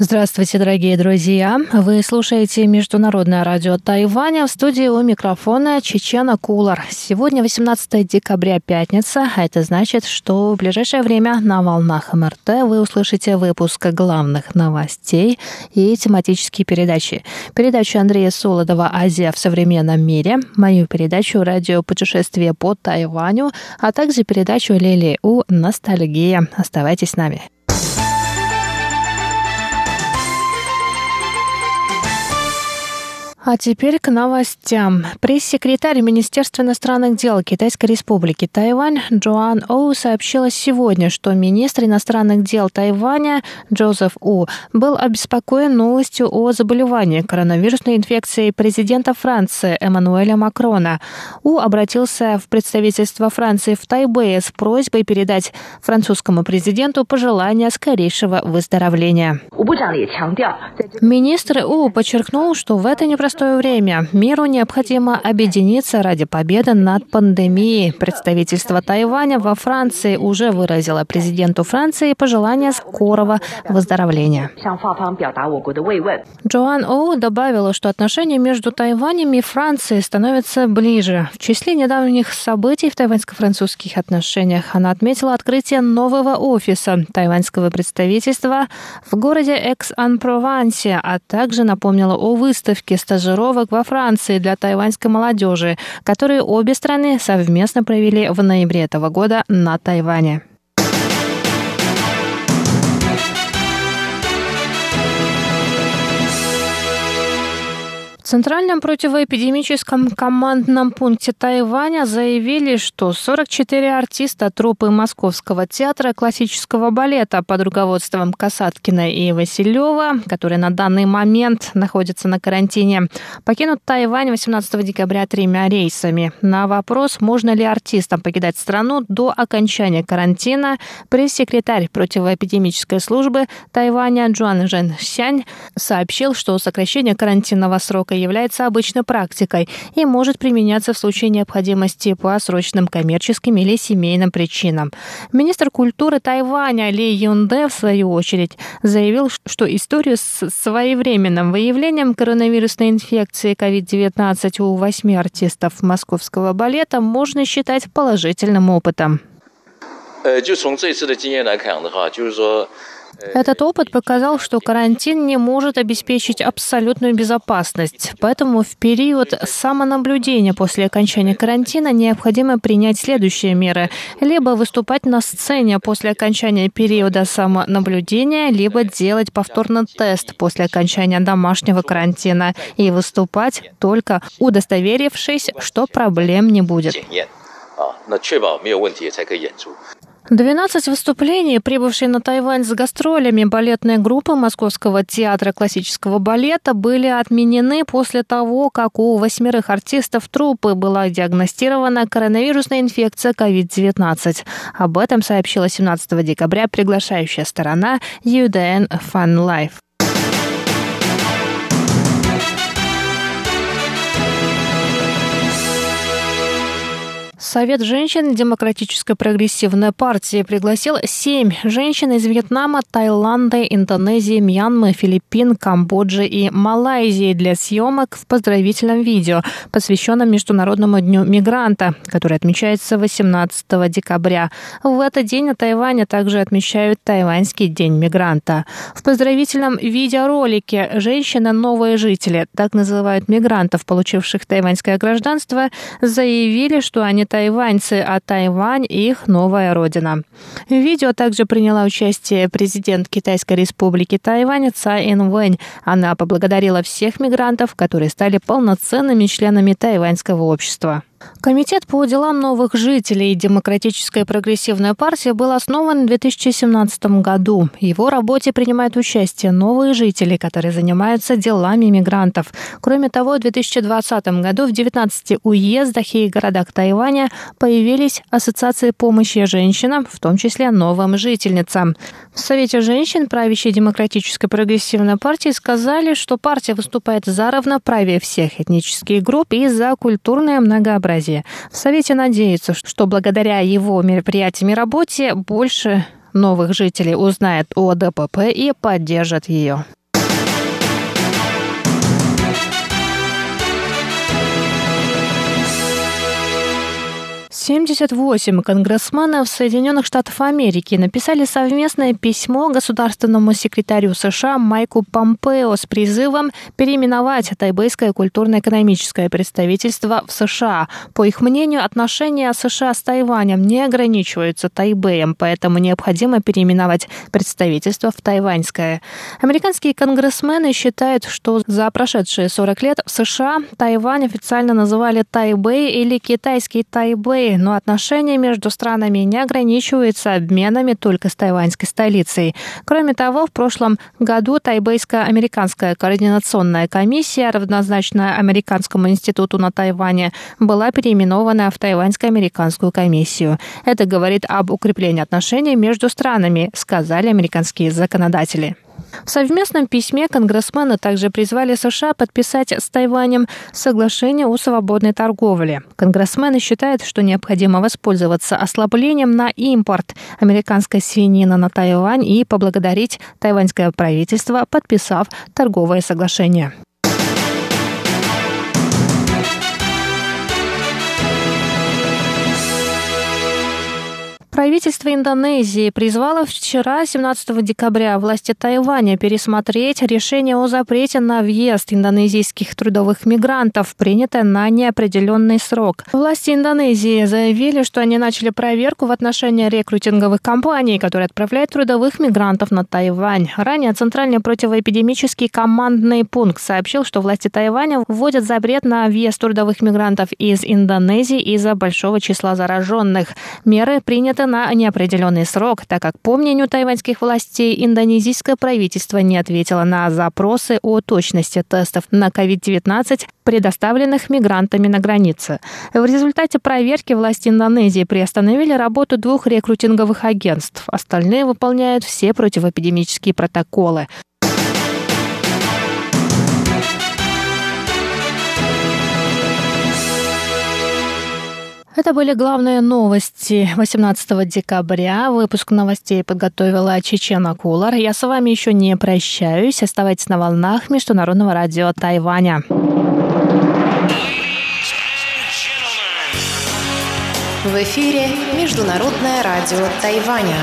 Здравствуйте, дорогие друзья! Вы слушаете Международное радио Тайваня. В студии у микрофона Чечена Кулар. Сегодня 18 декабря, пятница. А это значит, что в ближайшее время на волнах МРТ вы услышите выпуск главных новостей и тематические передачи. Передачу Андрея Солодова «Азия в современном мире», мою передачу «Радио путешествие по Тайваню», а также передачу Лили У «Ностальгия». Оставайтесь с нами. А теперь к новостям. Пресс-секретарь Министерства иностранных дел Китайской Республики Тайвань Джоан Оу сообщила сегодня, что министр иностранных дел Тайваня Джозеф У был обеспокоен новостью о заболевании коронавирусной инфекцией президента Франции Эммануэля Макрона. У обратился в представительство Франции в Тайбэе с просьбой передать французскому президенту пожелания скорейшего выздоровления. Министр У подчеркнул, что в это непростое непростое время. Миру необходимо объединиться ради победы над пандемией. Представительство Тайваня во Франции уже выразило президенту Франции пожелание скорого выздоровления. Джоан Оу добавила, что отношения между Тайванем и Францией становятся ближе. В числе недавних событий в тайваньско-французских отношениях она отметила открытие нового офиса тайваньского представительства в городе Экс-Ан-Провансе, а также напомнила о выставке стажировок стажировок во Франции для тайваньской молодежи, которые обе страны совместно провели в ноябре этого года на Тайване. Центральном противоэпидемическом командном пункте Тайваня заявили, что 44 артиста труппы Московского театра классического балета под руководством Касаткина и Василева, которые на данный момент находятся на карантине, покинут Тайвань 18 декабря тремя рейсами. На вопрос, можно ли артистам покидать страну до окончания карантина, пресс-секретарь противоэпидемической службы Тайваня Джуан Жен Сянь сообщил, что сокращение карантинного срока является обычной практикой и может применяться в случае необходимости по срочным коммерческим или семейным причинам. Министр культуры Тайваня Ли Юнде, в свою очередь, заявил, что историю с своевременным выявлением коронавирусной инфекции COVID-19 у восьми артистов московского балета можно считать положительным опытом. 呃，就从这次的经验来看的话，就是说。 Этот опыт показал, что карантин не может обеспечить абсолютную безопасность. Поэтому в период самонаблюдения после окончания карантина необходимо принять следующие меры. Либо выступать на сцене после окончания периода самонаблюдения, либо делать повторно тест после окончания домашнего карантина и выступать только удостоверившись, что проблем не будет. 12 выступлений, прибывшие на Тайвань с гастролями балетной группы Московского театра классического балета, были отменены после того, как у восьмерых артистов труппы была диагностирована коронавирусная инфекция COVID-19. Об этом сообщила 17 декабря приглашающая сторона UDN Fun Life. Совет женщин Демократической прогрессивной партии пригласил семь женщин из Вьетнама, Таиланда, Индонезии, Мьянмы, Филиппин, Камбоджи и Малайзии для съемок в поздравительном видео, посвященном Международному дню мигранта, который отмечается 18 декабря. В этот день на Тайване также отмечают Тайваньский день мигранта. В поздравительном видеоролике «Женщина – новые жители», так называют мигрантов, получивших тайваньское гражданство, заявили, что они тайваньцы, а Тайвань – их новая родина. В видео также приняла участие президент Китайской республики Тайвань Цай Инвэнь. Она поблагодарила всех мигрантов, которые стали полноценными членами тайваньского общества. Комитет по делам новых жителей Демократическая прогрессивная партия был основан в 2017 году. В его работе принимают участие новые жители, которые занимаются делами мигрантов. Кроме того, в 2020 году в 19 уездах и городах Тайваня появились ассоциации помощи женщинам, в том числе новым жительницам. В Совете женщин правящей Демократической прогрессивной партии сказали, что партия выступает за равноправие всех этнических групп и за культурное многообразие разнообразия. В Совете надеются, что благодаря его мероприятиям и работе больше новых жителей узнает о ДПП и поддержат ее. 78 конгрессменов Соединенных Штатов Америки написали совместное письмо государственному секретарю США Майку Помпео с призывом переименовать Тайбэйское культурно-экономическое представительство в США. По их мнению, отношения США с Тайванем не ограничиваются Тайбэем, поэтому необходимо переименовать представительство в Тайваньское. Американские конгрессмены считают, что за прошедшие 40 лет в США Тайвань официально называли Тайбэй или китайский Тайбэй, но отношения между странами не ограничиваются обменами только с тайваньской столицей. Кроме того, в прошлом году Тайбэйско-американская координационная комиссия, равнозначная Американскому институту на Тайване, была переименована в Тайваньско-американскую комиссию. Это говорит об укреплении отношений между странами, сказали американские законодатели. В совместном письме конгрессмены также призвали США подписать с Тайванем соглашение о свободной торговле. Конгрессмены считают, что необходимо воспользоваться ослаблением на импорт американской свинины на Тайвань и поблагодарить тайваньское правительство, подписав торговое соглашение. Правительство Индонезии призвало вчера, 17 декабря, власти Тайваня пересмотреть решение о запрете на въезд индонезийских трудовых мигрантов, принятое на неопределенный срок. Власти Индонезии заявили, что они начали проверку в отношении рекрутинговых компаний, которые отправляют трудовых мигрантов на Тайвань. Ранее Центральный противоэпидемический командный пункт сообщил, что власти Тайваня вводят запрет на въезд трудовых мигрантов из Индонезии из-за большого числа зараженных. Меры приняты на неопределенный срок, так как, по мнению тайваньских властей, индонезийское правительство не ответило на запросы о точности тестов на COVID-19, предоставленных мигрантами на границе. В результате проверки власти Индонезии приостановили работу двух рекрутинговых агентств. Остальные выполняют все противоэпидемические протоколы. Это были главные новости 18 декабря. Выпуск новостей подготовила Чечена Кулар. Я с вами еще не прощаюсь. Оставайтесь на волнах Международного радио Тайваня. В эфире Международное радио Тайваня.